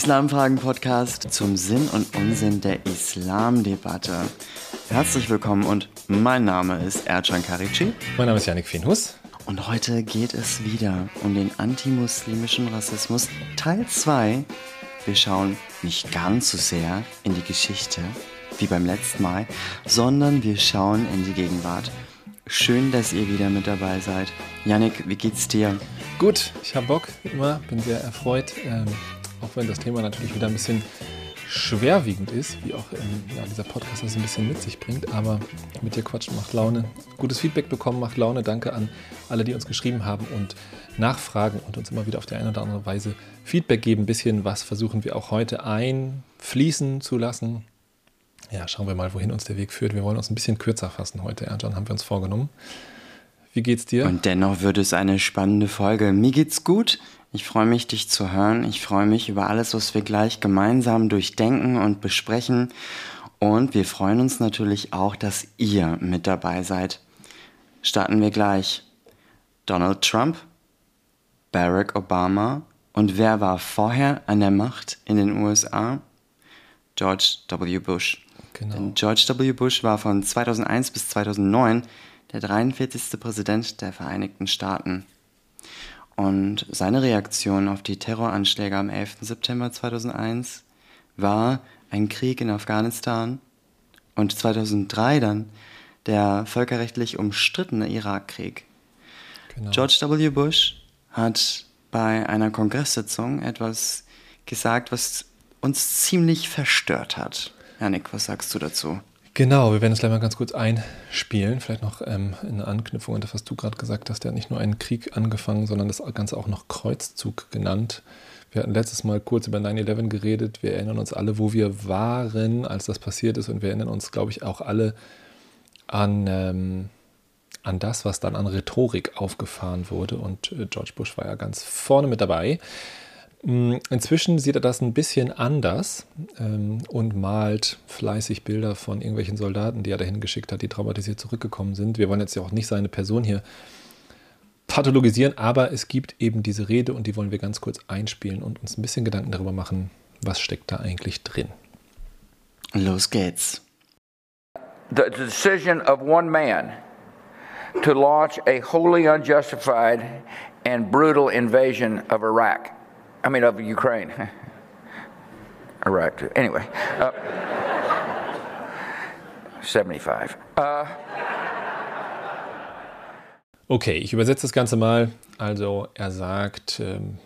Islamfragen-Podcast zum Sinn und Unsinn der Islamdebatte. Herzlich willkommen und mein Name ist Ercan Karici. Mein Name ist Janik Finhus. Und heute geht es wieder um den antimuslimischen Rassismus Teil 2. Wir schauen nicht ganz so sehr in die Geschichte wie beim letzten Mal, sondern wir schauen in die Gegenwart. Schön, dass ihr wieder mit dabei seid. Janik, wie geht's dir? Gut, ich habe Bock, wie immer, bin sehr erfreut. Ähm, auch wenn das Thema natürlich wieder ein bisschen schwerwiegend ist, wie auch ähm, ja, dieser Podcast das ein bisschen mit sich bringt. Aber mit dir quatschen macht Laune. Gutes Feedback bekommen macht Laune. Danke an alle, die uns geschrieben haben und nachfragen und uns immer wieder auf die eine oder andere Weise Feedback geben. Ein bisschen was versuchen wir auch heute einfließen zu lassen. Ja, schauen wir mal, wohin uns der Weg führt. Wir wollen uns ein bisschen kürzer fassen heute, Erjan, haben wir uns vorgenommen. Wie geht's dir? Und dennoch wird es eine spannende Folge. Mir geht's gut. Ich freue mich, dich zu hören. Ich freue mich über alles, was wir gleich gemeinsam durchdenken und besprechen. Und wir freuen uns natürlich auch, dass ihr mit dabei seid. Starten wir gleich. Donald Trump, Barack Obama und wer war vorher an der Macht in den USA? George W. Bush. Genau. Denn George W. Bush war von 2001 bis 2009 der 43. Präsident der Vereinigten Staaten. Und seine Reaktion auf die Terroranschläge am 11. September 2001 war ein Krieg in Afghanistan und 2003 dann der völkerrechtlich umstrittene Irakkrieg. Genau. George W. Bush hat bei einer Kongresssitzung etwas gesagt, was uns ziemlich verstört hat. Janik, was sagst du dazu? Genau, wir werden es gleich mal ganz kurz einspielen. Vielleicht noch ähm, in Anknüpfung an das, was du gerade gesagt hast. Der hat nicht nur einen Krieg angefangen, sondern das Ganze auch noch Kreuzzug genannt. Wir hatten letztes Mal kurz über 9-11 geredet. Wir erinnern uns alle, wo wir waren, als das passiert ist. Und wir erinnern uns, glaube ich, auch alle an, ähm, an das, was dann an Rhetorik aufgefahren wurde. Und äh, George Bush war ja ganz vorne mit dabei. Mm, inzwischen sieht er das ein bisschen anders ähm, und malt fleißig Bilder von irgendwelchen Soldaten, die er dahin geschickt hat, die traumatisiert zurückgekommen sind. Wir wollen jetzt ja auch nicht seine Person hier pathologisieren, aber es gibt eben diese Rede und die wollen wir ganz kurz einspielen und uns ein bisschen Gedanken darüber machen, was steckt da eigentlich drin. Los geht's. The decision of one man to launch a wholly unjustified and brutal invasion of Iraq. I mean, of Ukraine. Iraq, too. Anyway, uh, 75. Uh, okay, ich übersetze das Ganze mal. Also, er sagt, ähm,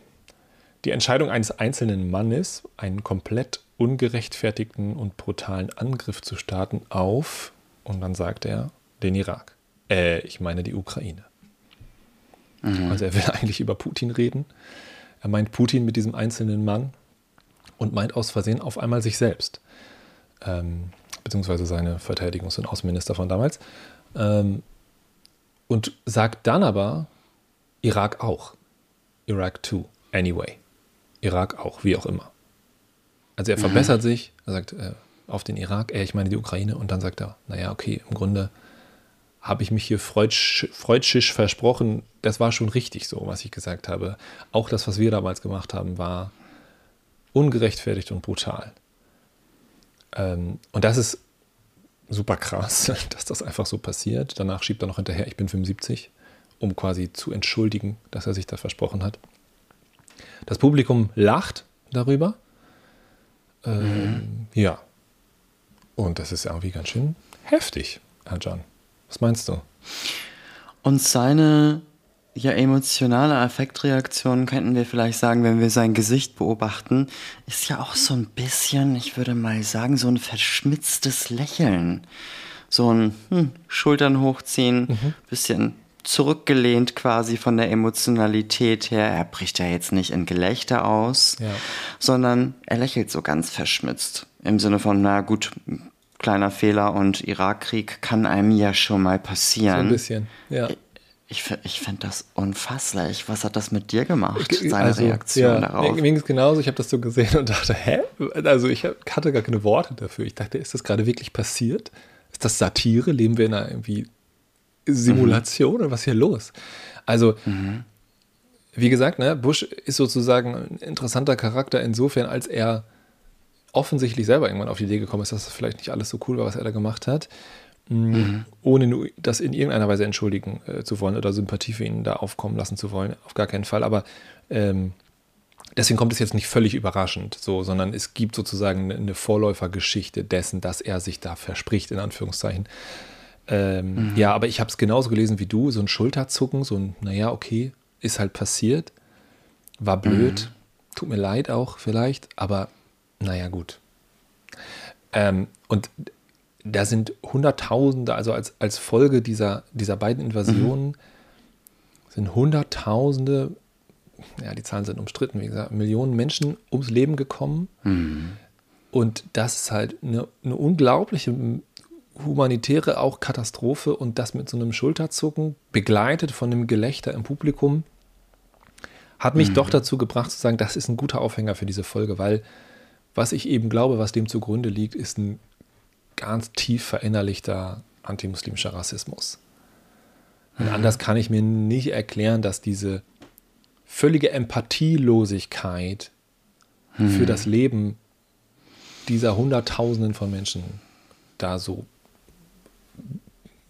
die Entscheidung eines einzelnen Mannes, einen komplett ungerechtfertigten und brutalen Angriff zu starten auf, und dann sagt er, den Irak. Äh, ich meine die Ukraine. Mhm. Also er will eigentlich über Putin reden. Er meint Putin mit diesem einzelnen Mann und meint aus Versehen auf einmal sich selbst, ähm, beziehungsweise seine Verteidigungs- und Außenminister von damals. Ähm, und sagt dann aber Irak auch. Irak too, anyway. Irak auch, wie auch immer. Also er verbessert mhm. sich, er sagt äh, auf den Irak, äh, ich meine die Ukraine, und dann sagt er, naja, okay, im Grunde habe ich mich hier freudsch, freudschisch versprochen. Das war schon richtig so, was ich gesagt habe. Auch das, was wir damals gemacht haben, war ungerechtfertigt und brutal. Ähm, und das ist super krass, dass das einfach so passiert. Danach schiebt er noch hinterher, ich bin 75, um quasi zu entschuldigen, dass er sich da versprochen hat. Das Publikum lacht darüber. Ähm, mhm. Ja. Und das ist irgendwie ganz schön heftig, Herr John. Was meinst du? Und seine ja, emotionale Affektreaktion könnten wir vielleicht sagen, wenn wir sein Gesicht beobachten, ist ja auch so ein bisschen, ich würde mal sagen, so ein verschmitztes Lächeln. So ein hm, Schultern hochziehen, mhm. bisschen zurückgelehnt quasi von der Emotionalität her. Er bricht ja jetzt nicht in Gelächter aus, ja. sondern er lächelt so ganz verschmitzt. Im Sinne von, na gut, kleiner Fehler und Irakkrieg kann einem ja schon mal passieren. So ein bisschen, ja. Ich, ich finde das unfasslich. Was hat das mit dir gemacht, seine also, Reaktion ja, darauf? Mir ging es genauso. Ich habe das so gesehen und dachte, hä? Also ich hatte gar keine Worte dafür. Ich dachte, ist das gerade wirklich passiert? Ist das Satire? Leben wir in einer irgendwie Simulation mhm. oder was ist hier los? Also mhm. wie gesagt, ne, Bush ist sozusagen ein interessanter Charakter insofern, als er offensichtlich selber irgendwann auf die Idee gekommen ist, dass das vielleicht nicht alles so cool war, was er da gemacht hat, mhm. ohne das in irgendeiner Weise entschuldigen äh, zu wollen oder Sympathie für ihn da aufkommen lassen zu wollen. Auf gar keinen Fall. Aber ähm, deswegen kommt es jetzt nicht völlig überraschend, so, sondern es gibt sozusagen eine Vorläufergeschichte dessen, dass er sich da verspricht, in Anführungszeichen. Ähm, mhm. Ja, aber ich habe es genauso gelesen wie du, so ein Schulterzucken, so ein, naja, okay, ist halt passiert, war blöd, mhm. tut mir leid auch vielleicht, aber naja, gut. Ähm, und da sind Hunderttausende, also als, als Folge dieser, dieser beiden Invasionen, mhm. sind Hunderttausende, ja, die Zahlen sind umstritten, wie gesagt, Millionen Menschen ums Leben gekommen. Mhm. Und das ist halt eine, eine unglaubliche humanitäre auch Katastrophe und das mit so einem Schulterzucken, begleitet von einem Gelächter im Publikum, hat mich mhm. doch dazu gebracht zu sagen, das ist ein guter Aufhänger für diese Folge, weil was ich eben glaube, was dem zugrunde liegt, ist ein ganz tief verinnerlichter antimuslimischer Rassismus. Und mhm. anders kann ich mir nicht erklären, dass diese völlige Empathielosigkeit mhm. für das Leben dieser Hunderttausenden von Menschen da so,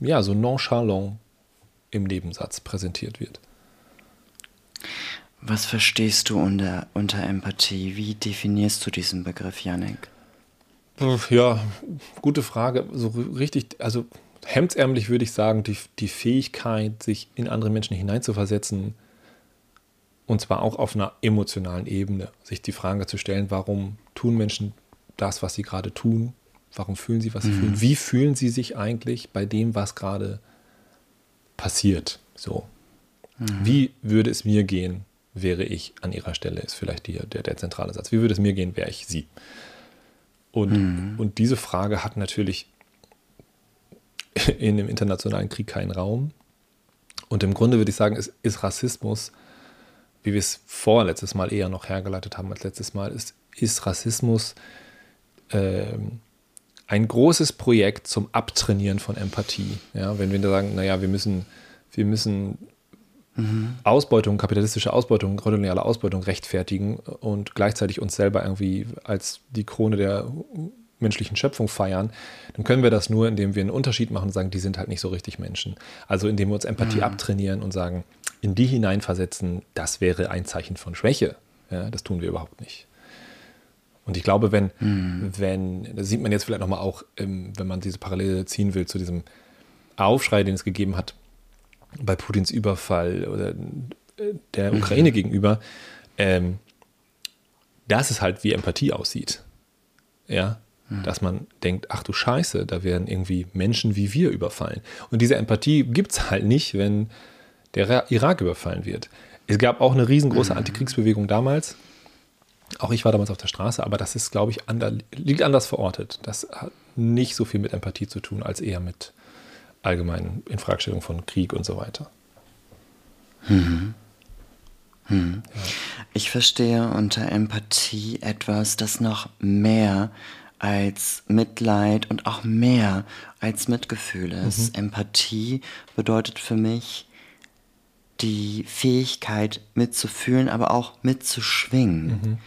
ja, so nonchalant im Nebensatz präsentiert wird. Was verstehst du unter, unter Empathie? Wie definierst du diesen Begriff, Yannick? Ja, gute Frage. So richtig, also hemdsärmlich würde ich sagen, die, die Fähigkeit, sich in andere Menschen hineinzuversetzen, und zwar auch auf einer emotionalen Ebene, sich die Frage zu stellen, warum tun Menschen das, was sie gerade tun? Warum fühlen sie, was sie mhm. fühlen? Wie fühlen sie sich eigentlich bei dem, was gerade passiert? So. Mhm. Wie würde es mir gehen, wäre ich an ihrer Stelle, ist vielleicht die, der, der zentrale Satz. Wie würde es mir gehen, wäre ich sie? Und, mhm. und diese Frage hat natürlich in dem internationalen Krieg keinen Raum. Und im Grunde würde ich sagen, ist, ist Rassismus, wie wir es vorletztes Mal eher noch hergeleitet haben als letztes Mal, ist, ist Rassismus äh, ein großes Projekt zum Abtrainieren von Empathie. Ja, wenn wir sagen, naja, wir müssen, wir müssen mhm. Ausbeutung, kapitalistische Ausbeutung, koloniale Ausbeutung rechtfertigen und gleichzeitig uns selber irgendwie als die Krone der menschlichen Schöpfung feiern, dann können wir das nur, indem wir einen Unterschied machen und sagen, die sind halt nicht so richtig Menschen. Also indem wir uns Empathie mhm. abtrainieren und sagen, in die hineinversetzen, das wäre ein Zeichen von Schwäche. Ja, das tun wir überhaupt nicht. Und ich glaube, wenn, mhm. wenn, das sieht man jetzt vielleicht nochmal auch, wenn man diese Parallele ziehen will zu diesem Aufschrei, den es gegeben hat bei Putins Überfall oder äh, der mhm. Ukraine mhm. gegenüber, ähm, dass es halt wie Empathie aussieht. Ja, mhm. dass man denkt, ach du Scheiße, da werden irgendwie Menschen wie wir überfallen. Und diese Empathie gibt es halt nicht, wenn der Irak überfallen wird. Es gab auch eine riesengroße mhm. Antikriegsbewegung damals. Auch ich war damals auf der Straße, aber das ist, glaube ich, ander, liegt anders verortet. Das hat nicht so viel mit Empathie zu tun, als eher mit allgemeinen Infragestellung von Krieg und so weiter. Mhm. Hm. Ja. Ich verstehe unter Empathie etwas, das noch mehr als Mitleid und auch mehr als Mitgefühl ist. Mhm. Empathie bedeutet für mich die Fähigkeit mitzufühlen, aber auch mitzuschwingen. Mhm.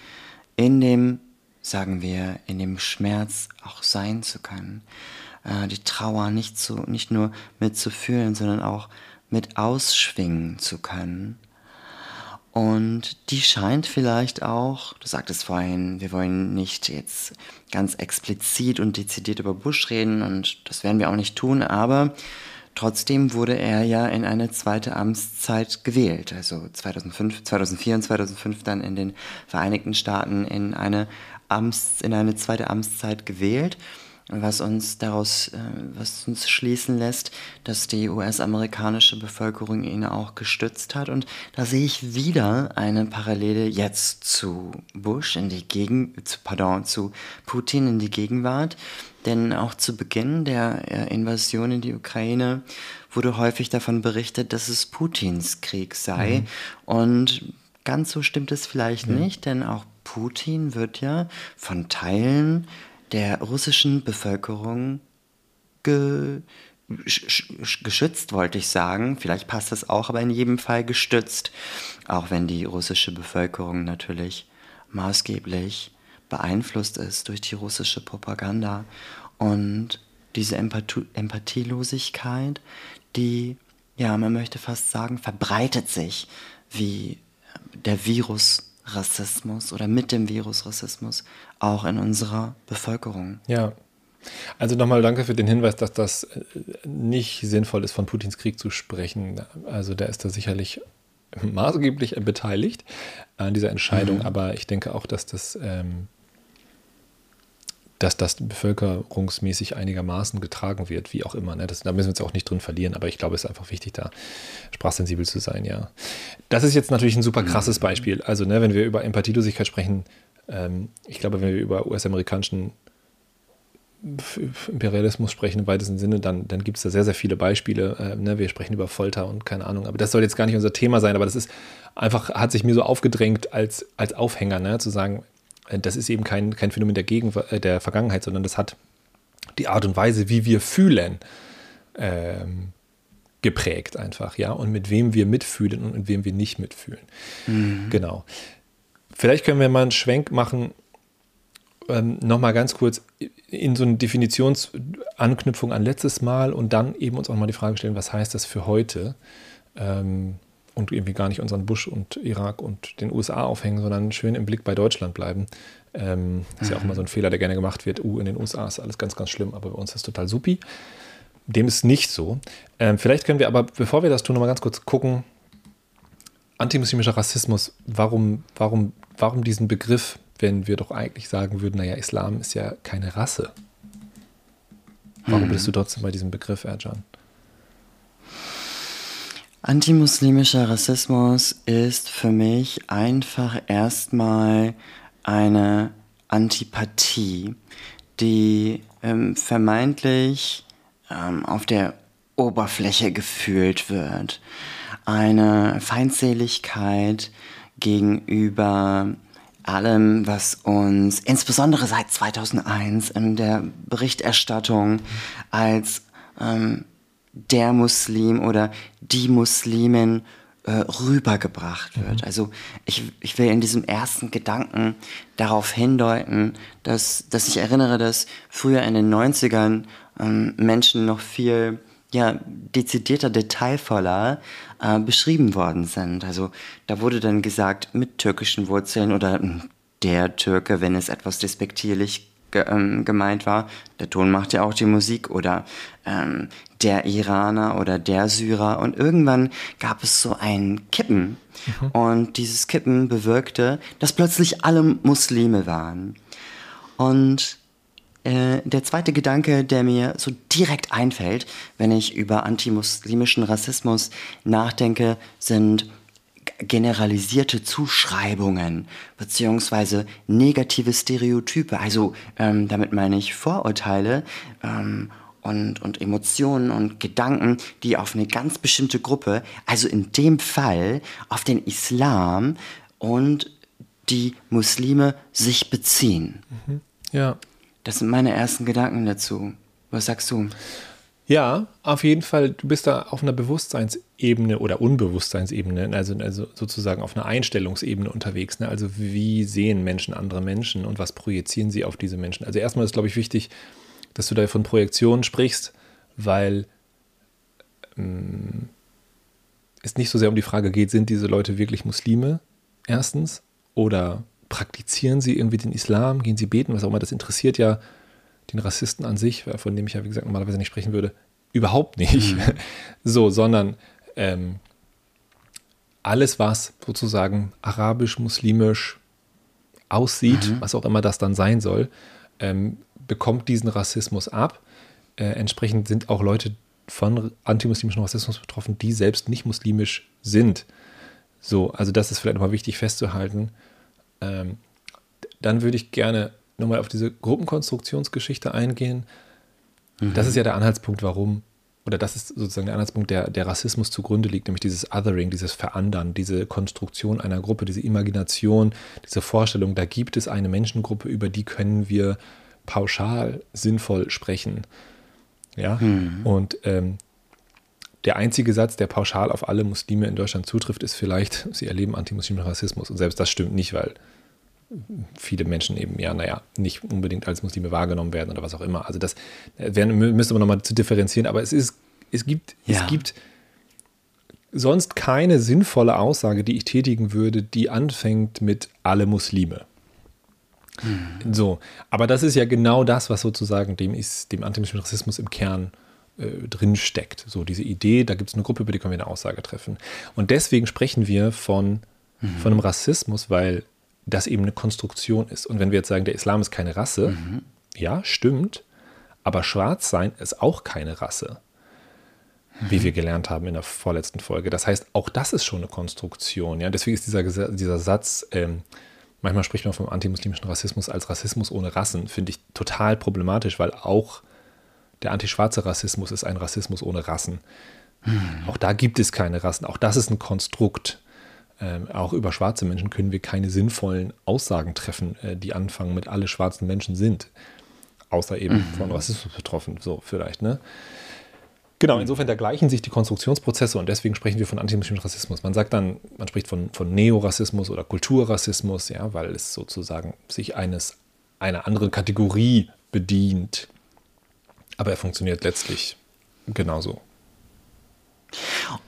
In dem, sagen wir, in dem Schmerz auch sein zu können äh, die Trauer nicht, zu, nicht nur mitzufühlen, sondern auch mit ausschwingen zu können. Und die scheint vielleicht auch, du sagtest vorhin, wir wollen nicht jetzt ganz explizit und dezidiert über Bush reden und das werden wir auch nicht tun, aber trotzdem wurde er ja in eine zweite Amtszeit gewählt, also 2005, 2004 und 2005 dann in den Vereinigten Staaten in eine Amts, in eine zweite Amtszeit gewählt was uns daraus, äh, was uns schließen lässt, dass die US-amerikanische Bevölkerung ihn auch gestützt hat. Und da sehe ich wieder eine Parallele jetzt zu Bush in die Gegen, zu, pardon, zu Putin in die Gegenwart. Denn auch zu Beginn der äh, Invasion in die Ukraine wurde häufig davon berichtet, dass es Putins Krieg sei. Mhm. Und ganz so stimmt es vielleicht mhm. nicht, denn auch Putin wird ja von Teilen der russischen Bevölkerung ge, geschützt, wollte ich sagen. Vielleicht passt das auch, aber in jedem Fall gestützt. Auch wenn die russische Bevölkerung natürlich maßgeblich beeinflusst ist durch die russische Propaganda. Und diese Empathie Empathielosigkeit, die, ja, man möchte fast sagen, verbreitet sich wie der Virus Rassismus oder mit dem Virus Rassismus auch in unserer Bevölkerung. Ja, also nochmal danke für den Hinweis, dass das äh, nicht sinnvoll ist, von Putins Krieg zu sprechen. Also der ist da sicherlich maßgeblich beteiligt an dieser Entscheidung, mhm. aber ich denke auch, dass das, ähm, dass das bevölkerungsmäßig einigermaßen getragen wird, wie auch immer. Ne? Das, da müssen wir uns auch nicht drin verlieren, aber ich glaube, es ist einfach wichtig, da sprachsensibel zu sein, ja. Das ist jetzt natürlich ein super krasses. Beispiel. Also, ne, wenn wir über Empathielosigkeit sprechen, ähm, ich glaube, wenn wir über US-amerikanischen Imperialismus sprechen im weitesten Sinne, dann, dann gibt es da sehr, sehr viele Beispiele. Äh, ne? Wir sprechen über Folter und keine Ahnung. Aber das soll jetzt gar nicht unser Thema sein, aber das ist einfach, hat sich mir so aufgedrängt als, als Aufhänger, ne? zu sagen, das ist eben kein, kein Phänomen der, Gegen äh, der Vergangenheit, sondern das hat die Art und Weise, wie wir fühlen, ähm, geprägt einfach, ja, und mit wem wir mitfühlen und mit wem wir nicht mitfühlen. Mhm. Genau. Vielleicht können wir mal einen Schwenk machen ähm, nochmal ganz kurz in so eine Definitionsanknüpfung an letztes Mal und dann eben uns auch mal die Frage stellen, was heißt das für heute? Ähm, und irgendwie gar nicht unseren Bush und Irak und den USA aufhängen, sondern schön im Blick bei Deutschland bleiben. Ähm, ist ja auch immer so ein Fehler, der gerne gemacht wird. Uh, in den USA ist alles ganz, ganz schlimm, aber bei uns ist es total supi. Dem ist nicht so. Ähm, vielleicht können wir aber, bevor wir das tun, nochmal ganz kurz gucken, antimuslimischer Rassismus, warum, warum, warum diesen Begriff wenn wir doch eigentlich sagen würden, naja, Islam ist ja keine Rasse. Warum hm. bist du trotzdem bei diesem Begriff, Erjan? Antimuslimischer Rassismus ist für mich einfach erstmal eine Antipathie, die ähm, vermeintlich ähm, auf der Oberfläche gefühlt wird. Eine Feindseligkeit gegenüber allem, was uns insbesondere seit 2001 in der Berichterstattung als ähm, der Muslim oder die Muslimin äh, rübergebracht wird. Mhm. Also ich, ich will in diesem ersten Gedanken darauf hindeuten, dass, dass ich erinnere, dass früher in den 90ern ähm, Menschen noch viel ja, dezidierter, detailvoller äh, beschrieben worden sind. Also da wurde dann gesagt, mit türkischen Wurzeln oder hm, der Türke, wenn es etwas despektierlich ge ähm, gemeint war. Der Ton macht ja auch die Musik oder ähm, der Iraner oder der Syrer. Und irgendwann gab es so ein Kippen. Mhm. Und dieses Kippen bewirkte, dass plötzlich alle Muslime waren. Und äh, der zweite Gedanke, der mir so direkt einfällt, wenn ich über antimuslimischen Rassismus nachdenke, sind generalisierte Zuschreibungen beziehungsweise negative Stereotype. Also ähm, damit meine ich Vorurteile ähm, und, und Emotionen und Gedanken, die auf eine ganz bestimmte Gruppe, also in dem Fall auf den Islam und die Muslime sich beziehen. Mhm. Ja. Das sind meine ersten Gedanken dazu. Was sagst du? Ja, auf jeden Fall. Du bist da auf einer Bewusstseinsebene oder Unbewusstseinsebene, also, also sozusagen auf einer Einstellungsebene unterwegs. Ne? Also wie sehen Menschen andere Menschen und was projizieren sie auf diese Menschen? Also erstmal ist, glaube ich, wichtig, dass du da von Projektion sprichst, weil ähm, es nicht so sehr um die Frage geht, sind diese Leute wirklich Muslime? Erstens. Oder praktizieren sie irgendwie den Islam, gehen sie beten, was auch immer, das interessiert ja den Rassisten an sich, von dem ich ja, wie gesagt, normalerweise nicht sprechen würde, überhaupt nicht. Mhm. So, sondern ähm, alles, was sozusagen arabisch, muslimisch aussieht, mhm. was auch immer das dann sein soll, ähm, bekommt diesen Rassismus ab. Äh, entsprechend sind auch Leute von antimuslimischem Rassismus betroffen, die selbst nicht muslimisch sind. So, also das ist vielleicht nochmal wichtig festzuhalten. Ähm, dann würde ich gerne nochmal auf diese Gruppenkonstruktionsgeschichte eingehen. Mhm. Das ist ja der Anhaltspunkt, warum, oder das ist sozusagen der Anhaltspunkt, der, der Rassismus zugrunde liegt, nämlich dieses Othering, dieses Verandern, diese Konstruktion einer Gruppe, diese Imagination, diese Vorstellung, da gibt es eine Menschengruppe, über die können wir pauschal sinnvoll sprechen. Ja, mhm. und ähm, der einzige Satz, der pauschal auf alle Muslime in Deutschland zutrifft, ist vielleicht, sie erleben antimuslimischen Rassismus. Und selbst das stimmt nicht, weil viele Menschen eben ja, naja, nicht unbedingt als Muslime wahrgenommen werden oder was auch immer. Also das werden, müsste man nochmal zu differenzieren, aber es ist, es gibt, ja. es gibt sonst keine sinnvolle Aussage, die ich tätigen würde, die anfängt mit alle Muslime. Mhm. So, aber das ist ja genau das, was sozusagen dem ist, dem antimuslimischen Rassismus im Kern äh, drin steckt. So diese Idee, da gibt es eine Gruppe, über die können wir eine Aussage treffen. Und deswegen sprechen wir von, mhm. von einem Rassismus, weil das eben eine Konstruktion ist. Und wenn wir jetzt sagen, der Islam ist keine Rasse, mhm. ja, stimmt, aber schwarz sein ist auch keine Rasse wie wir gelernt haben in der vorletzten Folge. Das heißt, auch das ist schon eine Konstruktion. Ja? Deswegen ist dieser, dieser Satz, ähm, manchmal spricht man vom antimuslimischen Rassismus als Rassismus ohne Rassen, finde ich total problematisch, weil auch der antischwarze Rassismus ist ein Rassismus ohne Rassen. Hm. Auch da gibt es keine Rassen. Auch das ist ein Konstrukt. Ähm, auch über schwarze Menschen können wir keine sinnvollen Aussagen treffen, äh, die anfangen mit alle schwarzen Menschen sind. Außer eben mhm. von Rassismus betroffen, so vielleicht, ne? Genau, insofern da gleichen sich die Konstruktionsprozesse und deswegen sprechen wir von antimuslimischem Rassismus. Man sagt dann, man spricht von, von Neorassismus oder Kulturrassismus, ja, weil es sozusagen sich eines einer anderen Kategorie bedient. Aber er funktioniert letztlich genauso.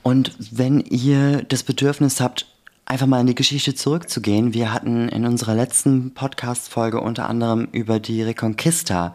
Und wenn ihr das Bedürfnis habt, einfach mal in die Geschichte zurückzugehen, wir hatten in unserer letzten Podcast-Folge unter anderem über die Reconquista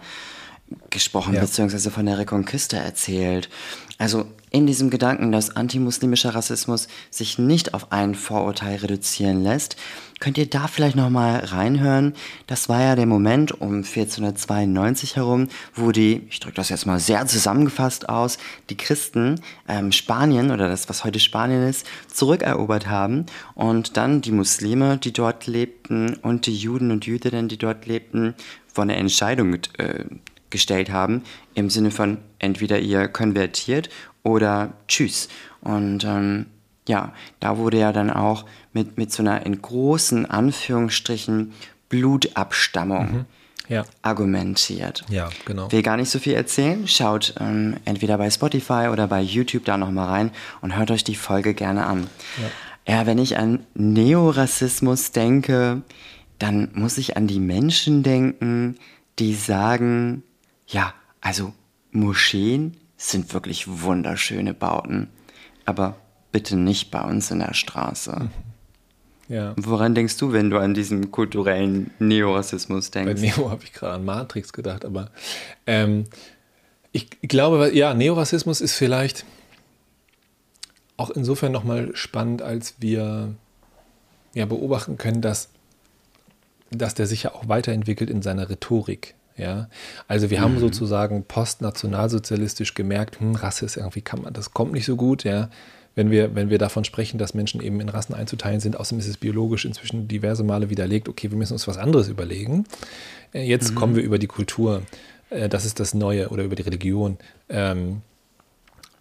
gesprochen, ja. beziehungsweise von der Reconquista erzählt. Also in diesem Gedanken, dass antimuslimischer Rassismus sich nicht auf ein Vorurteil reduzieren lässt, könnt ihr da vielleicht nochmal reinhören. Das war ja der Moment um 1492 herum, wo die, ich drücke das jetzt mal sehr zusammengefasst aus, die Christen ähm, Spanien oder das, was heute Spanien ist, zurückerobert haben und dann die Muslime, die dort lebten und die Juden und Jüdinnen, die dort lebten, von der Entscheidung äh, gestellt haben, im Sinne von entweder ihr konvertiert oder tschüss. Und ähm, ja, da wurde ja dann auch mit, mit so einer in großen Anführungsstrichen Blutabstammung mhm. ja. argumentiert. Ja, genau. Will gar nicht so viel erzählen. Schaut ähm, entweder bei Spotify oder bei YouTube da nochmal rein und hört euch die Folge gerne an. Ja. ja, wenn ich an Neorassismus denke, dann muss ich an die Menschen denken, die sagen, ja, also Moscheen sind wirklich wunderschöne Bauten, aber bitte nicht bei uns in der Straße. Ja. Woran denkst du, wenn du an diesen kulturellen Neorassismus denkst? Bei Neo habe ich gerade an Matrix gedacht, aber ähm, ich glaube, ja, Neorassismus ist vielleicht auch insofern nochmal spannend, als wir ja beobachten können, dass, dass der sich ja auch weiterentwickelt in seiner Rhetorik. Ja, also wir mhm. haben sozusagen postnationalsozialistisch gemerkt, hm, Rasse ist irgendwie, kann man, das kommt nicht so gut, ja. Wenn wir, wenn wir davon sprechen, dass Menschen eben in Rassen einzuteilen sind, außerdem ist es biologisch inzwischen diverse Male widerlegt, okay, wir müssen uns was anderes überlegen. Äh, jetzt mhm. kommen wir über die Kultur, äh, das ist das Neue, oder über die Religion. Ähm,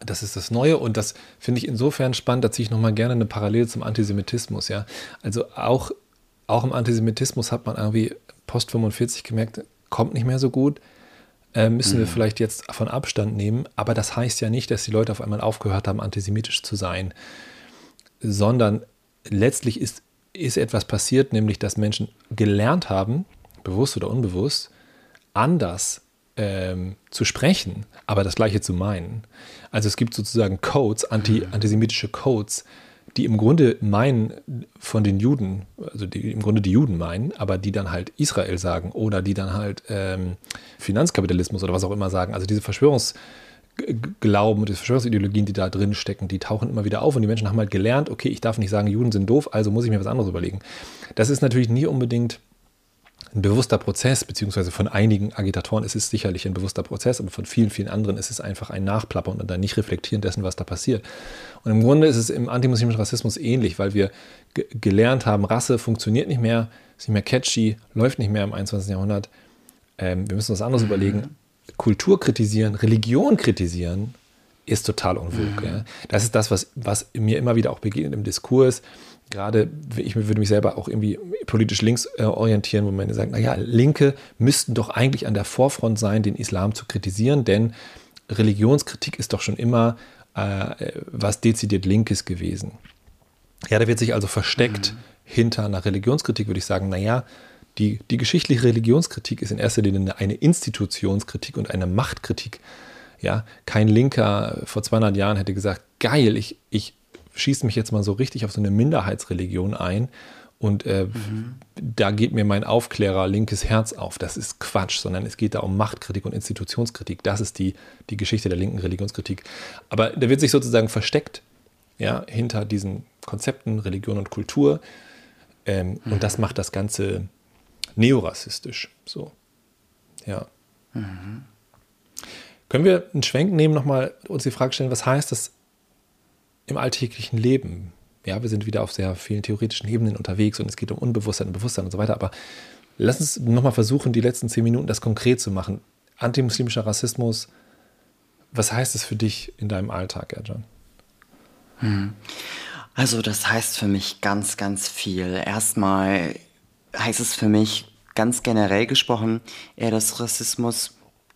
das ist das Neue und das finde ich insofern spannend, da ziehe ich nochmal gerne eine Parallele zum Antisemitismus, ja. Also auch, auch im Antisemitismus hat man irgendwie post 45 gemerkt, kommt nicht mehr so gut, äh, müssen mhm. wir vielleicht jetzt von Abstand nehmen. Aber das heißt ja nicht, dass die Leute auf einmal aufgehört haben, antisemitisch zu sein, sondern letztlich ist, ist etwas passiert, nämlich dass Menschen gelernt haben, bewusst oder unbewusst, anders ähm, zu sprechen, aber das Gleiche zu meinen. Also es gibt sozusagen Codes, anti, mhm. antisemitische Codes, die im Grunde meinen von den Juden, also die im Grunde die Juden meinen, aber die dann halt Israel sagen oder die dann halt ähm, Finanzkapitalismus oder was auch immer sagen. Also diese Verschwörungsglauben und diese Verschwörungsideologien, die da drin stecken, die tauchen immer wieder auf und die Menschen haben halt gelernt, okay, ich darf nicht sagen, Juden sind doof, also muss ich mir was anderes überlegen. Das ist natürlich nie unbedingt ein bewusster Prozess, beziehungsweise von einigen Agitatoren ist es sicherlich ein bewusster Prozess, aber von vielen, vielen anderen ist es einfach ein Nachplappern und dann nicht reflektieren dessen, was da passiert. Und im Grunde ist es im antimuslimischen Rassismus ähnlich, weil wir gelernt haben, Rasse funktioniert nicht mehr, ist nicht mehr catchy, läuft nicht mehr im 21. Jahrhundert. Ähm, wir müssen was anderes mhm. überlegen. Kultur kritisieren, Religion kritisieren, ist total unwog. Mhm. Ja. Das ist das, was, was mir immer wieder auch begegnet im Diskurs gerade, ich würde mich selber auch irgendwie politisch links äh, orientieren, wo man sagt, naja, Linke müssten doch eigentlich an der Vorfront sein, den Islam zu kritisieren, denn Religionskritik ist doch schon immer äh, was dezidiert Linkes gewesen. Ja, da wird sich also versteckt mhm. hinter einer Religionskritik, würde ich sagen, naja, die, die geschichtliche Religionskritik ist in erster Linie eine Institutionskritik und eine Machtkritik. Ja, kein Linker vor 200 Jahren hätte gesagt, geil, ich, ich schieße mich jetzt mal so richtig auf so eine Minderheitsreligion ein und äh, mhm. da geht mir mein Aufklärer linkes Herz auf. Das ist Quatsch, sondern es geht da um Machtkritik und Institutionskritik. Das ist die, die Geschichte der linken Religionskritik. Aber da wird sich sozusagen versteckt ja, hinter diesen Konzepten Religion und Kultur. Ähm, mhm. Und das macht das Ganze neorassistisch. So. Ja. Mhm. Können wir einen Schwenk nehmen, nochmal uns die Frage stellen, was heißt das im alltäglichen Leben? Ja, wir sind wieder auf sehr vielen theoretischen Ebenen unterwegs und es geht um Unbewusstsein und Bewusstsein und so weiter. Aber lass uns nochmal versuchen, die letzten zehn Minuten das konkret zu machen. Antimuslimischer Rassismus, was heißt es für dich in deinem Alltag, Erjan? Hm. Also das heißt für mich ganz, ganz viel. Erstmal heißt es für mich ganz generell gesprochen eher, dass Rassismus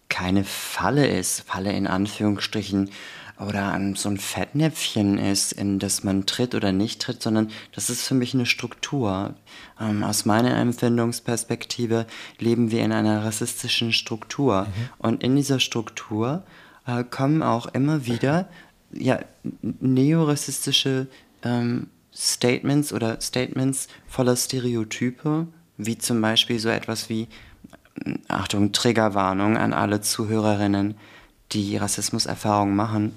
keine Falle ist, Falle in Anführungsstrichen, oder so ein Fettnäpfchen ist, in das man tritt oder nicht tritt, sondern das ist für mich eine Struktur. Ähm, aus meiner Empfindungsperspektive leben wir in einer rassistischen Struktur. Mhm. Und in dieser Struktur äh, kommen auch immer wieder ja, neorassistische ähm, Statements oder Statements voller Stereotype, wie zum Beispiel so etwas wie, Achtung, Triggerwarnung an alle Zuhörerinnen, die Rassismuserfahrungen machen,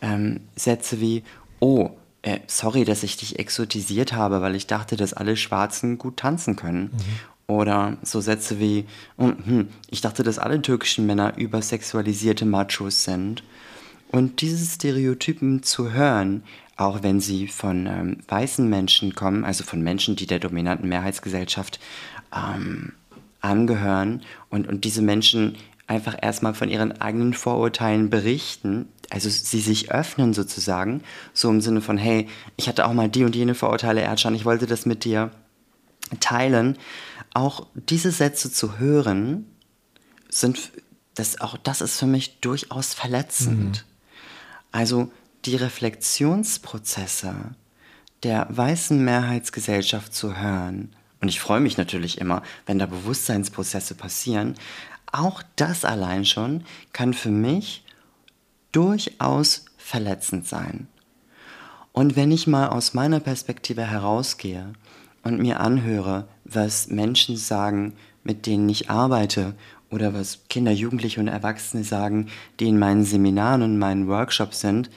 ähm, Sätze wie, oh, äh, sorry, dass ich dich exotisiert habe, weil ich dachte, dass alle Schwarzen gut tanzen können. Mhm. Oder so Sätze wie, hm, ich dachte, dass alle türkischen Männer übersexualisierte Machos sind. Und diese Stereotypen zu hören, auch wenn sie von ähm, weißen Menschen kommen, also von Menschen, die der dominanten Mehrheitsgesellschaft ähm, angehören und, und diese Menschen einfach erstmal von ihren eigenen Vorurteilen berichten, also sie sich öffnen sozusagen, so im Sinne von, hey, ich hatte auch mal die und jene Vorurteile, Erdschan, ich wollte das mit dir teilen. Auch diese Sätze zu hören, sind, das, auch das ist für mich durchaus verletzend. Mhm. Also die Reflexionsprozesse der weißen Mehrheitsgesellschaft zu hören, und ich freue mich natürlich immer, wenn da Bewusstseinsprozesse passieren, auch das allein schon kann für mich durchaus verletzend sein. Und wenn ich mal aus meiner Perspektive herausgehe und mir anhöre, was Menschen sagen, mit denen ich arbeite, oder was Kinder, Jugendliche und Erwachsene sagen, die in meinen Seminaren und meinen Workshops sind,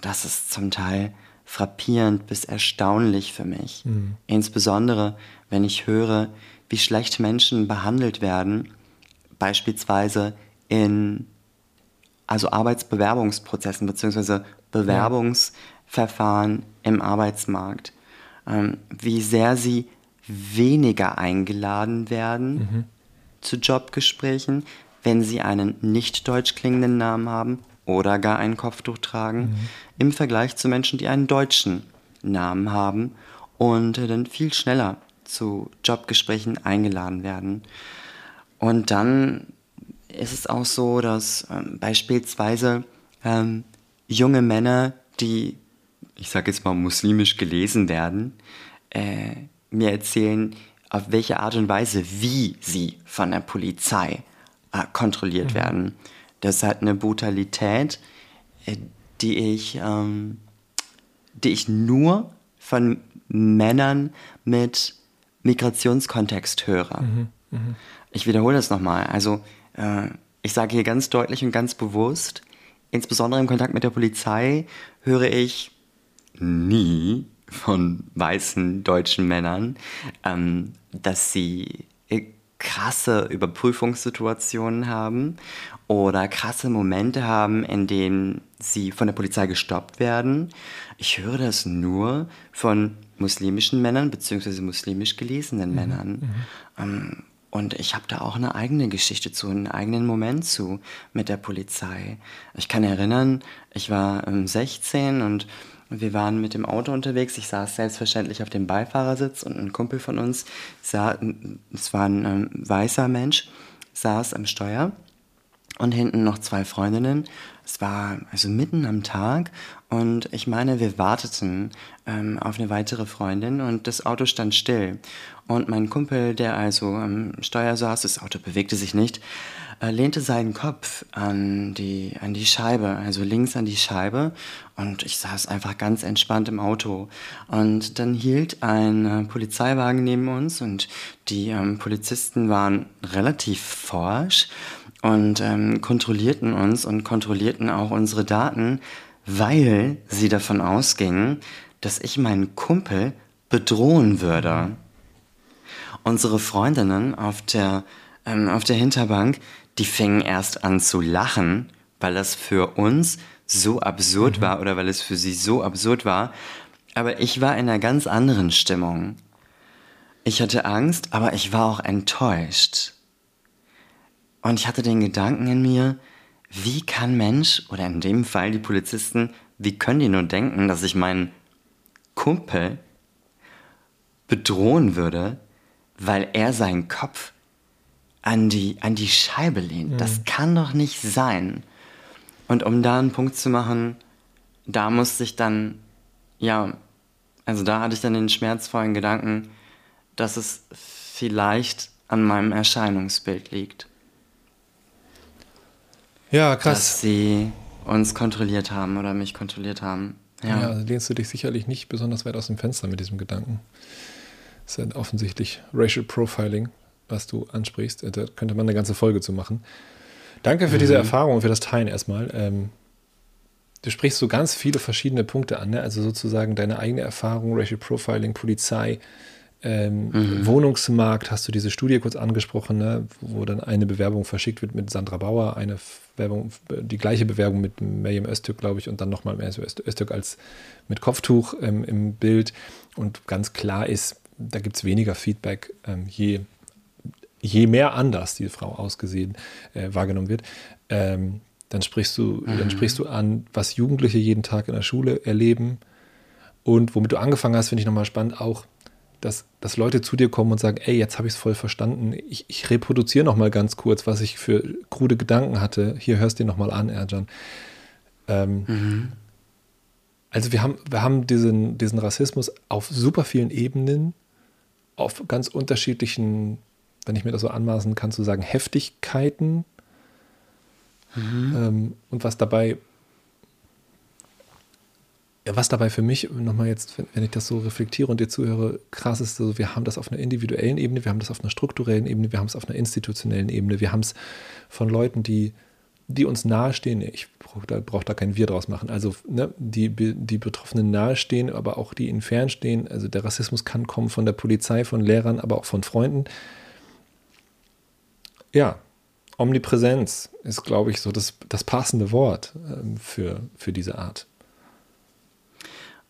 das ist zum Teil frappierend bis erstaunlich für mich. Mhm. Insbesondere, wenn ich höre, wie schlecht Menschen behandelt werden beispielsweise in also Arbeitsbewerbungsprozessen bzw. Bewerbungsverfahren im Arbeitsmarkt, ähm, wie sehr sie weniger eingeladen werden mhm. zu Jobgesprächen, wenn sie einen nicht deutsch klingenden Namen haben oder gar ein Kopftuch tragen, mhm. im Vergleich zu Menschen, die einen deutschen Namen haben und dann viel schneller zu Jobgesprächen eingeladen werden. Und dann ist es auch so, dass ähm, beispielsweise ähm, junge Männer, die, ich sage jetzt mal, muslimisch gelesen werden, äh, mir erzählen, auf welche Art und Weise, wie sie von der Polizei äh, kontrolliert mhm. werden. Das hat eine Brutalität, äh, die ich, ähm, die ich nur von Männern mit Migrationskontext höre. Mhm. Mhm. Ich wiederhole das nochmal. Also äh, ich sage hier ganz deutlich und ganz bewusst, insbesondere im Kontakt mit der Polizei höre ich nie von weißen deutschen Männern, ähm, dass sie äh, krasse Überprüfungssituationen haben oder krasse Momente haben, in denen sie von der Polizei gestoppt werden. Ich höre das nur von muslimischen Männern beziehungsweise muslimisch gelesenen mhm. Männern. Mhm. Ähm, und ich habe da auch eine eigene Geschichte zu, einen eigenen Moment zu mit der Polizei. Ich kann erinnern, ich war 16 ähm, und wir waren mit dem Auto unterwegs. Ich saß selbstverständlich auf dem Beifahrersitz und ein Kumpel von uns, sah, es war ein ähm, weißer Mensch, saß am Steuer und hinten noch zwei Freundinnen. Es war also mitten am Tag und ich meine, wir warteten ähm, auf eine weitere Freundin und das Auto stand still. Und mein Kumpel, der also am Steuer saß, das Auto bewegte sich nicht, äh, lehnte seinen Kopf an die, an die Scheibe, also links an die Scheibe. Und ich saß einfach ganz entspannt im Auto. Und dann hielt ein äh, Polizeiwagen neben uns und die ähm, Polizisten waren relativ forsch und ähm, kontrollierten uns und kontrollierten auch unsere Daten, weil sie davon ausgingen, dass ich meinen Kumpel bedrohen würde. Unsere Freundinnen auf der, ähm, auf der Hinterbank, die fingen erst an zu lachen, weil das für uns so absurd mhm. war oder weil es für sie so absurd war. Aber ich war in einer ganz anderen Stimmung. Ich hatte Angst, aber ich war auch enttäuscht. Und ich hatte den Gedanken in mir, wie kann Mensch, oder in dem Fall die Polizisten, wie können die nur denken, dass ich meinen Kumpel bedrohen würde, weil er seinen Kopf an die, an die Scheibe lehnt. Mhm. Das kann doch nicht sein. Und um da einen Punkt zu machen, da musste ich dann, ja, also da hatte ich dann den schmerzvollen Gedanken, dass es vielleicht an meinem Erscheinungsbild liegt. Ja, krass. Dass sie uns kontrolliert haben oder mich kontrolliert haben. Ja, ja lehnst du dich sicherlich nicht besonders weit aus dem Fenster mit diesem Gedanken. Das ist ja offensichtlich Racial Profiling, was du ansprichst. Da könnte man eine ganze Folge zu machen. Danke für mhm. diese Erfahrung und für das Teilen erstmal. Ähm, du sprichst so ganz viele verschiedene Punkte an, ne? also sozusagen deine eigene Erfahrung, Racial Profiling, Polizei, ähm, mhm. Wohnungsmarkt hast du diese Studie kurz angesprochen, ne, wo dann eine Bewerbung verschickt wird mit Sandra Bauer, eine Werbung, die gleiche Bewerbung mit Miriam Öztürk, glaube ich, und dann nochmal Miriam Öztürk als mit Kopftuch ähm, im Bild. Und ganz klar ist, da gibt es weniger Feedback, ähm, je, je mehr anders die Frau ausgesehen äh, wahrgenommen wird. Ähm, dann sprichst du, mhm. dann sprichst du an, was Jugendliche jeden Tag in der Schule erleben. Und womit du angefangen hast, finde ich nochmal spannend, auch dass, dass Leute zu dir kommen und sagen, ey, jetzt habe ich es voll verstanden. Ich, ich reproduziere noch mal ganz kurz, was ich für krude Gedanken hatte. Hier hörst du dir noch mal an, Erjan. Ähm, mhm. Also wir haben, wir haben diesen, diesen Rassismus auf super vielen Ebenen, auf ganz unterschiedlichen, wenn ich mir das so anmaßen kann, zu sagen, Heftigkeiten. Mhm. Ähm, und was dabei was dabei für mich nochmal jetzt, wenn, ich das so reflektiere und dir zuhöre, krass ist, also wir haben das auf einer individuellen Ebene, wir haben das auf einer strukturellen Ebene, wir haben es auf einer institutionellen Ebene, wir haben es von Leuten, die, die uns nahestehen. Ich brauche da, brauch da kein Wir draus machen. Also ne, die, die Betroffenen nahestehen, aber auch die ihnen fernstehen. Also der Rassismus kann kommen von der Polizei, von Lehrern, aber auch von Freunden. Ja, Omnipräsenz ist, glaube ich, so das, das passende Wort ähm, für, für diese Art.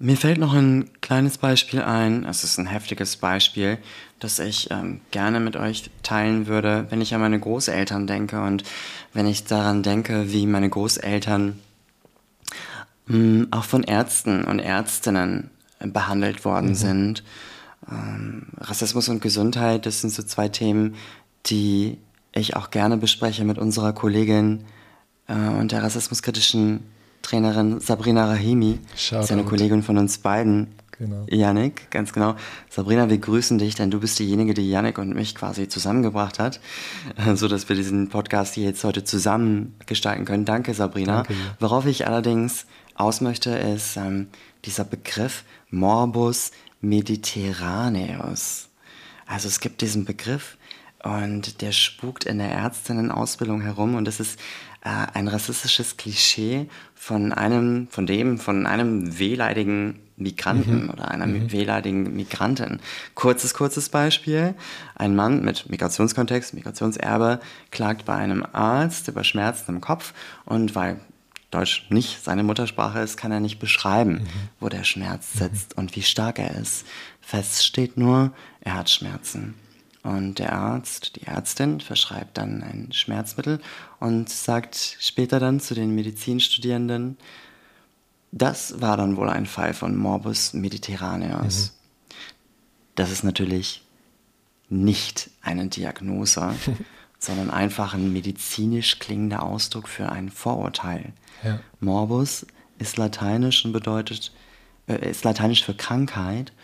Mir fällt noch ein kleines Beispiel ein. Es ist ein heftiges Beispiel, das ich ähm, gerne mit euch teilen würde, wenn ich an meine Großeltern denke und wenn ich daran denke, wie meine Großeltern mh, hm, auch von Ärzten und Ärztinnen behandelt worden mhm. sind. Ähm, Rassismus und Gesundheit, das sind so zwei Themen, die ich auch gerne bespreche mit unserer Kollegin äh, und der rassismuskritischen Trainerin Sabrina Rahimi. Shoutout. Ist ja eine Kollegin von uns beiden. Genau. Yannick, ganz genau. Sabrina, wir grüßen dich, denn du bist diejenige, die Yannick und mich quasi zusammengebracht hat, so dass wir diesen Podcast hier jetzt heute zusammen gestalten können. Danke, Sabrina. Danke, Worauf ich allerdings aus möchte, ist ähm, dieser Begriff Morbus Mediterraneus. Also es gibt diesen Begriff und der spukt in der Ärztinnenausbildung herum und das ist äh, ein rassistisches Klischee von einem, von dem, von einem wehleidigen Migranten mhm. oder einer mhm. wehleidigen Migrantin. Kurzes, kurzes Beispiel. Ein Mann mit Migrationskontext, Migrationserbe, klagt bei einem Arzt über Schmerzen im Kopf und weil Deutsch nicht seine Muttersprache ist, kann er nicht beschreiben, mhm. wo der Schmerz sitzt mhm. und wie stark er ist. Fest steht nur, er hat Schmerzen. Und der Arzt, die Ärztin verschreibt dann ein Schmerzmittel und sagt später dann zu den Medizinstudierenden, das war dann wohl ein Fall von Morbus Mediterraneus. Mhm. Das ist natürlich nicht eine Diagnose, sondern einfach ein medizinisch klingender Ausdruck für ein Vorurteil. Ja. Morbus ist lateinisch und bedeutet, äh, ist lateinisch für Krankheit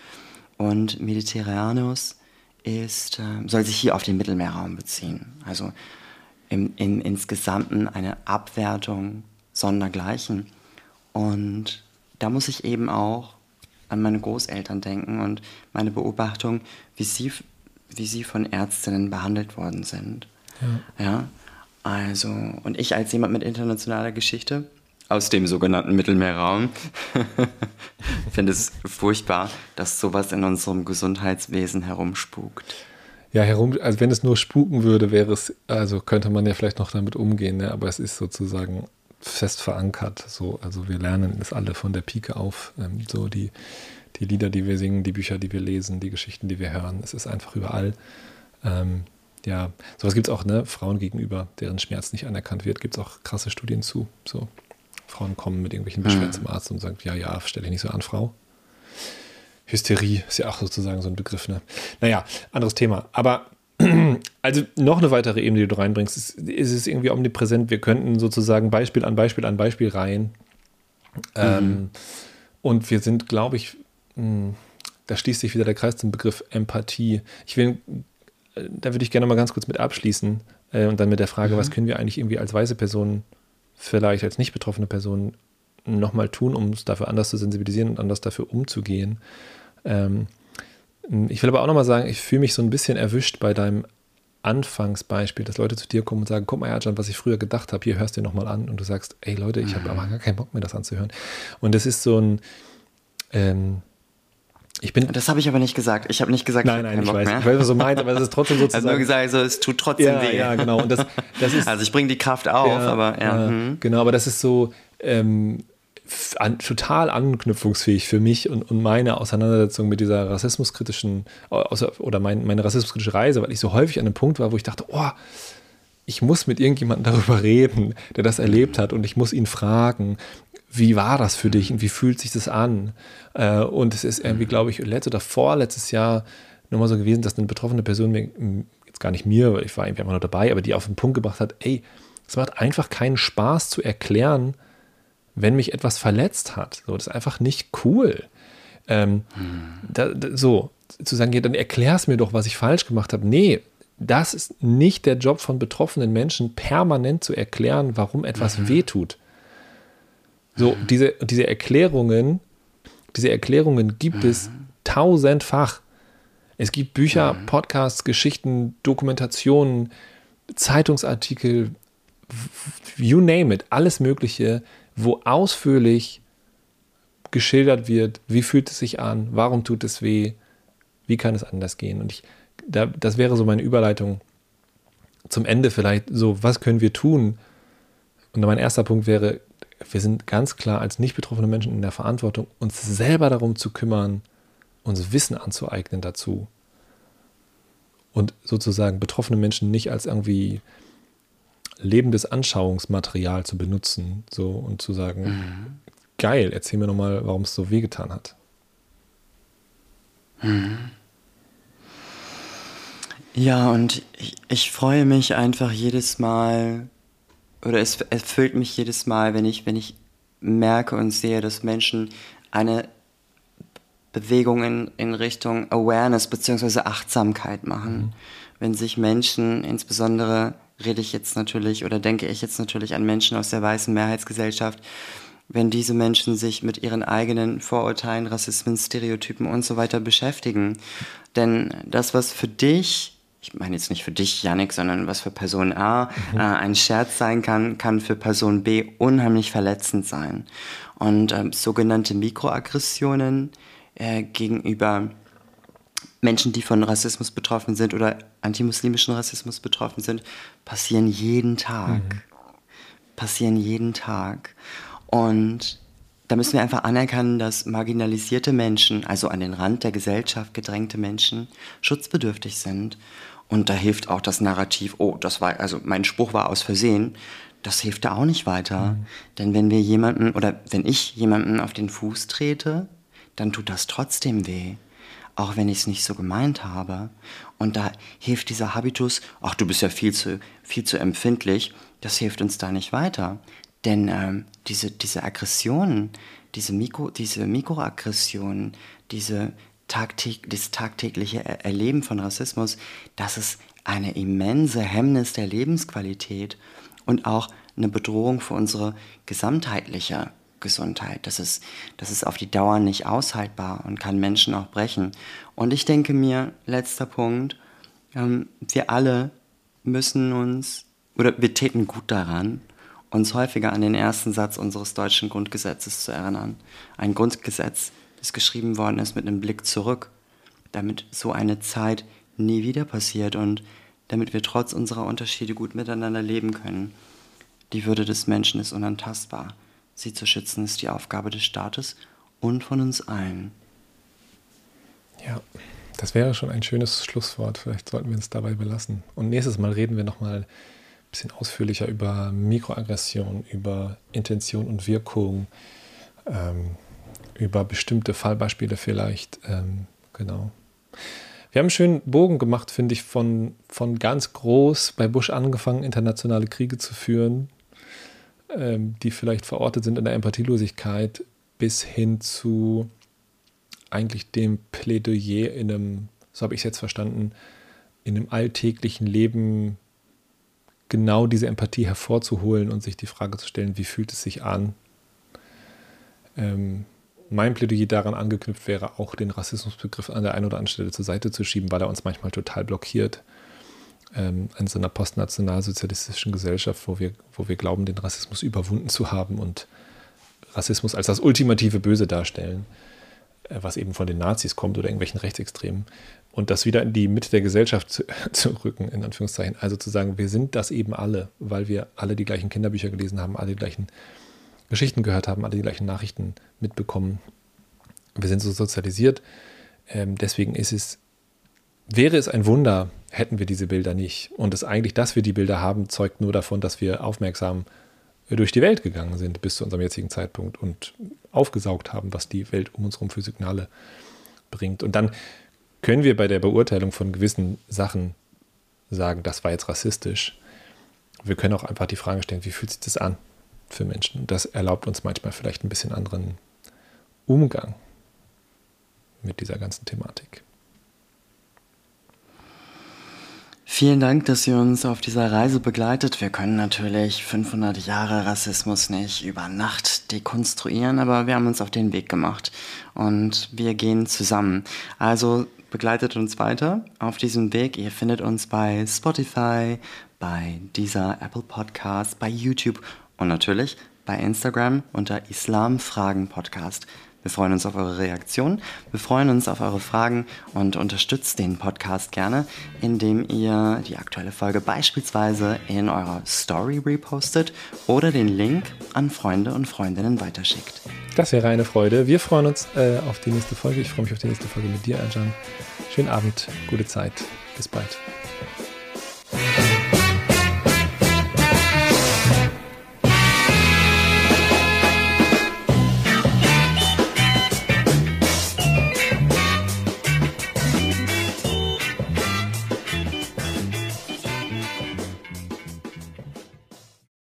und Mediterranus ist, äh, soll sich hier auf den Mittelmeerraum beziehen. Also im, in, insgesamten eine Abwertung sondergleichen. Und da muss ich eben auch an meine Großeltern denken und meine Beobachtung, wie sie, wie sie von Ärztinnen behandelt worden sind. Ja. ja. Also, und ich als jemand mit internationaler Geschichte aus dem sogenannten Mittelmeerraum finde es furchtbar, dass sowas in unserem Gesundheitswesen herumspukt. Ja, herum, also wenn es nur spuken würde, wäre es, also könnte man ja vielleicht noch damit umgehen, ne? aber es ist sozusagen fest verankert. So, also wir lernen es alle von der Pike auf. Ähm, so die, die Lieder, die wir singen, die Bücher, die wir lesen, die Geschichten, die wir hören. Es ist einfach überall. Ähm, ja, sowas gibt es auch, ne, Frauen gegenüber, deren Schmerz nicht anerkannt wird, gibt es auch krasse Studien zu. So, Frauen kommen mit irgendwelchen mhm. Beschwerden mhm. zum Arzt und sagen, ja, ja, stelle ich nicht so an, Frau. Hysterie ist ja auch sozusagen so ein Begriff, ne? Naja, anderes Thema. Aber also noch eine weitere Ebene, die du reinbringst, ist, ist es irgendwie omnipräsent. Wir könnten sozusagen Beispiel an Beispiel an Beispiel rein. Ähm, mhm. Ähm, und wir sind, glaube ich, mh, hm, da schließt sich wieder der Kreis zum Begriff Empathie. Ich will da würde ich gerne mal ganz kurz mit abschließen äh, und dann mit der Frage, mhm. was können wir eigentlich irgendwie als weiße Person, vielleicht als nicht betroffene Person, nochmal tun, um es dafür anders zu sensibilisieren und anders dafür umzugehen. Ähm, ich will aber auch nochmal sagen, ich fühle mich so ein bisschen erwischt bei deinem Anfangsbeispiel, dass Leute zu dir kommen und sagen, guck mal, Erjan, was ich früher gedacht habe, hier hörst du dir nochmal an und du sagst, ey Leute, ich habe mhm. aber gar keinen Bock mehr, das anzuhören. Und das ist so ein, ähm, ich bin, das habe ich aber nicht gesagt. Ich habe nicht gesagt, nein, nein, ich, weiß, mehr. ich weiß, was du meinst, aber es ist trotzdem sozusagen. Also nur gesagt, also es tut trotzdem ja, weh. Ja, genau. Und das, das ist, also ich bringe die Kraft auf, ja, aber ja. hm. Genau, aber das ist so ähm, an, total anknüpfungsfähig für mich und, und meine Auseinandersetzung mit dieser rassismuskritischen oder mein, meine rassismuskritische Reise, weil ich so häufig an einem Punkt war, wo ich dachte, oh, ich muss mit irgendjemandem darüber reden, der das erlebt hat und ich muss ihn fragen wie war das für dich und wie fühlt sich das an? Äh, und es ist irgendwie, glaube ich, letztes oder vorletztes Jahr nochmal so gewesen, dass eine betroffene Person mir, jetzt gar nicht mir, weil ich war irgendwie einfach nur dabei, aber die auf den Punkt gebracht hat, ey, es macht einfach keinen Spaß zu erklären, wenn mich etwas verletzt hat. So, das ist einfach nicht cool. Ähm, hm. da, da, so, zu sagen, ja, dann erklär es mir doch, was ich falsch gemacht habe. Nee, das ist nicht der Job von betroffenen Menschen, permanent zu erklären, warum etwas mhm. wehtut. So, diese, diese Erklärungen, diese Erklärungen gibt mhm. es tausendfach. Es gibt Bücher, mhm. Podcasts, Geschichten, Dokumentationen, Zeitungsartikel, you name it, alles Mögliche, wo ausführlich geschildert wird, wie fühlt es sich an, warum tut es weh, wie kann es anders gehen. Und ich, da, das wäre so meine Überleitung zum Ende vielleicht so, was können wir tun? Und mein erster Punkt wäre, wir sind ganz klar als nicht betroffene Menschen in der Verantwortung, uns selber darum zu kümmern, uns Wissen anzueignen dazu. Und sozusagen betroffene Menschen nicht als irgendwie lebendes Anschauungsmaterial zu benutzen, so und zu sagen, mhm. geil, erzähl mir nochmal, warum es so wehgetan hat. Mhm. Ja, und ich, ich freue mich einfach jedes Mal, oder es erfüllt mich jedes Mal, wenn ich, wenn ich merke und sehe, dass Menschen eine Bewegung in, in Richtung Awareness bzw. Achtsamkeit machen. Mhm. Wenn sich Menschen, insbesondere rede ich jetzt natürlich oder denke ich jetzt natürlich an Menschen aus der weißen Mehrheitsgesellschaft, wenn diese Menschen sich mit ihren eigenen Vorurteilen, Rassismen, Stereotypen und so weiter beschäftigen. Denn das, was für dich ich meine jetzt nicht für dich, Yannick, sondern was für Person A mhm. äh, ein Scherz sein kann, kann für Person B unheimlich verletzend sein. Und äh, sogenannte Mikroaggressionen äh, gegenüber Menschen, die von Rassismus betroffen sind oder antimuslimischen Rassismus betroffen sind, passieren jeden Tag. Mhm. Passieren jeden Tag. Und da müssen wir einfach anerkennen, dass marginalisierte Menschen, also an den Rand der Gesellschaft gedrängte Menschen, schutzbedürftig sind und da hilft auch das Narrativ, oh, das war, also mein Spruch war aus Versehen, das hilft da auch nicht weiter. Mhm. Denn wenn wir jemanden oder wenn ich jemanden auf den Fuß trete, dann tut das trotzdem weh. auch wenn ich es nicht so gemeint habe. Und da hilft dieser Habitus, ach, du bist ja viel zu, viel zu empfindlich, das hilft uns da nicht weiter. Denn ähm, diese, diese Aggressionen, diese, Mikro, diese Mikroaggressionen, diese tagtäg das tagtägliche Erleben von Rassismus, das ist eine immense Hemmnis der Lebensqualität und auch eine Bedrohung für unsere gesamtheitliche Gesundheit. Das ist, das ist auf die Dauer nicht aushaltbar und kann Menschen auch brechen. Und ich denke mir, letzter Punkt, ähm, wir alle müssen uns, oder wir täten gut daran, uns häufiger an den ersten Satz unseres deutschen Grundgesetzes zu erinnern. Ein Grundgesetz, das geschrieben worden ist mit einem Blick zurück, damit so eine Zeit nie wieder passiert und damit wir trotz unserer Unterschiede gut miteinander leben können. Die Würde des Menschen ist unantastbar. Sie zu schützen ist die Aufgabe des Staates und von uns allen. Ja, das wäre schon ein schönes Schlusswort. Vielleicht sollten wir uns dabei belassen. Und nächstes Mal reden wir nochmal ein bisschen ausführlicher über Mikroaggression, über Intention und Wirkung, ähm, über bestimmte Fallbeispiele vielleicht. Ähm, genau. Wir haben einen schönen Bogen gemacht, finde ich, von, von ganz groß bei Bush angefangen, internationale Kriege zu führen, ähm, die vielleicht verortet sind in der Empathielosigkeit, bis hin zu eigentlich dem Plädoyer in einem, so habe ich es jetzt verstanden, in einem alltäglichen Leben genau diese Empathie hervorzuholen und sich die Frage zu stellen, wie fühlt es sich an? Ähm, mein Plädoyer daran angeknüpft wäre, auch den Rassismusbegriff an der einen oder anderen Stelle zur Seite zu schieben, weil er uns manchmal total blockiert ähm, in so einer postnationalsozialistischen Gesellschaft, wo wir, wo wir glauben, den Rassismus überwunden zu haben und Rassismus als das ultimative Böse darstellen, äh, was eben von den Nazis kommt oder irgendwelchen Rechtsextremen. Und das wieder in die Mitte der Gesellschaft zu, zu rücken, in Anführungszeichen. Also zu sagen, wir sind das eben alle, weil wir alle die gleichen Kinderbücher gelesen haben, alle die gleichen Geschichten gehört haben, alle die gleichen Nachrichten mitbekommen. Wir sind so sozialisiert. Ähm, deswegen ist es, wäre es ein Wunder, hätten wir diese Bilder nicht. Und es eigentlich, dass wir die Bilder haben, zeugt nur davon, dass wir aufmerksam durch die Welt gegangen sind bis zu unserem jetzigen Zeitpunkt und aufgesaugt haben, was die Welt um uns herum für Signale bringt. Und dann können wir bei der Beurteilung von gewissen Sachen sagen, das war jetzt rassistisch. Wir können auch einfach die Frage stellen, wie fühlt sich das an für Menschen? Und das erlaubt uns manchmal vielleicht ein bisschen anderen Umgang mit dieser ganzen Thematik. Vielen Dank, dass ihr uns auf dieser Reise begleitet. Wir können natürlich 500 Jahre Rassismus nicht über Nacht dekonstruieren, aber wir haben uns auf den Weg gemacht und wir gehen zusammen. Also begleitet uns weiter auf diesem Weg. Ihr findet uns bei Spotify, bei dieser Apple Podcast, bei YouTube und natürlich bei Instagram unter Islamfragen Podcast. Wir freuen uns auf eure Reaktionen, wir freuen uns auf eure Fragen und unterstützt den Podcast gerne, indem ihr die aktuelle Folge beispielsweise in eurer Story repostet oder den Link an Freunde und Freundinnen weiterschickt. Das wäre eine Freude. Wir freuen uns äh, auf die nächste Folge. Ich freue mich auf die nächste Folge mit dir, Erjan. Schönen Abend, gute Zeit. Bis bald.